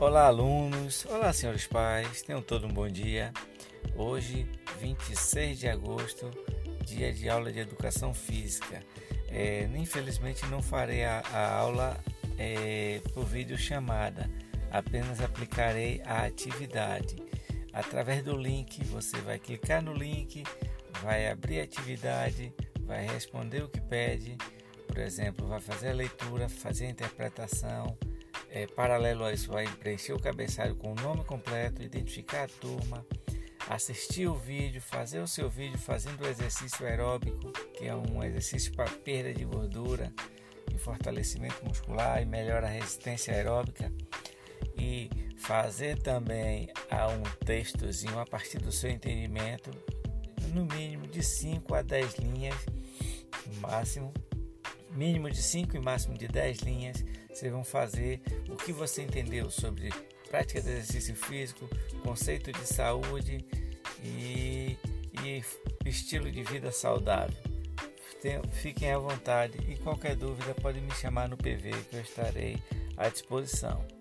Olá, alunos! Olá, senhores pais! Tenham todo um bom dia. Hoje, 26 de agosto, dia de aula de educação física. É, infelizmente, não farei a, a aula é, por vídeo chamada, apenas aplicarei a atividade. Através do link, você vai clicar no link, vai abrir a atividade, vai responder o que pede, por exemplo, vai fazer a leitura, fazer a interpretação é, paralelo a isso, vai preencher o cabeçalho com o nome completo, identificar a turma, assistir o vídeo, fazer o seu vídeo fazendo o exercício aeróbico, que é um exercício para perda de gordura e fortalecimento muscular e melhora a resistência aeróbica. E fazer também um textozinho a partir do seu entendimento, no mínimo de 5 a 10 linhas, no máximo, mínimo de 5 e máximo de 10 linhas, vocês vão fazer o que você entendeu sobre prática de exercício físico, conceito de saúde e, e estilo de vida saudável. Fiquem à vontade e qualquer dúvida pode me chamar no PV que eu estarei à disposição.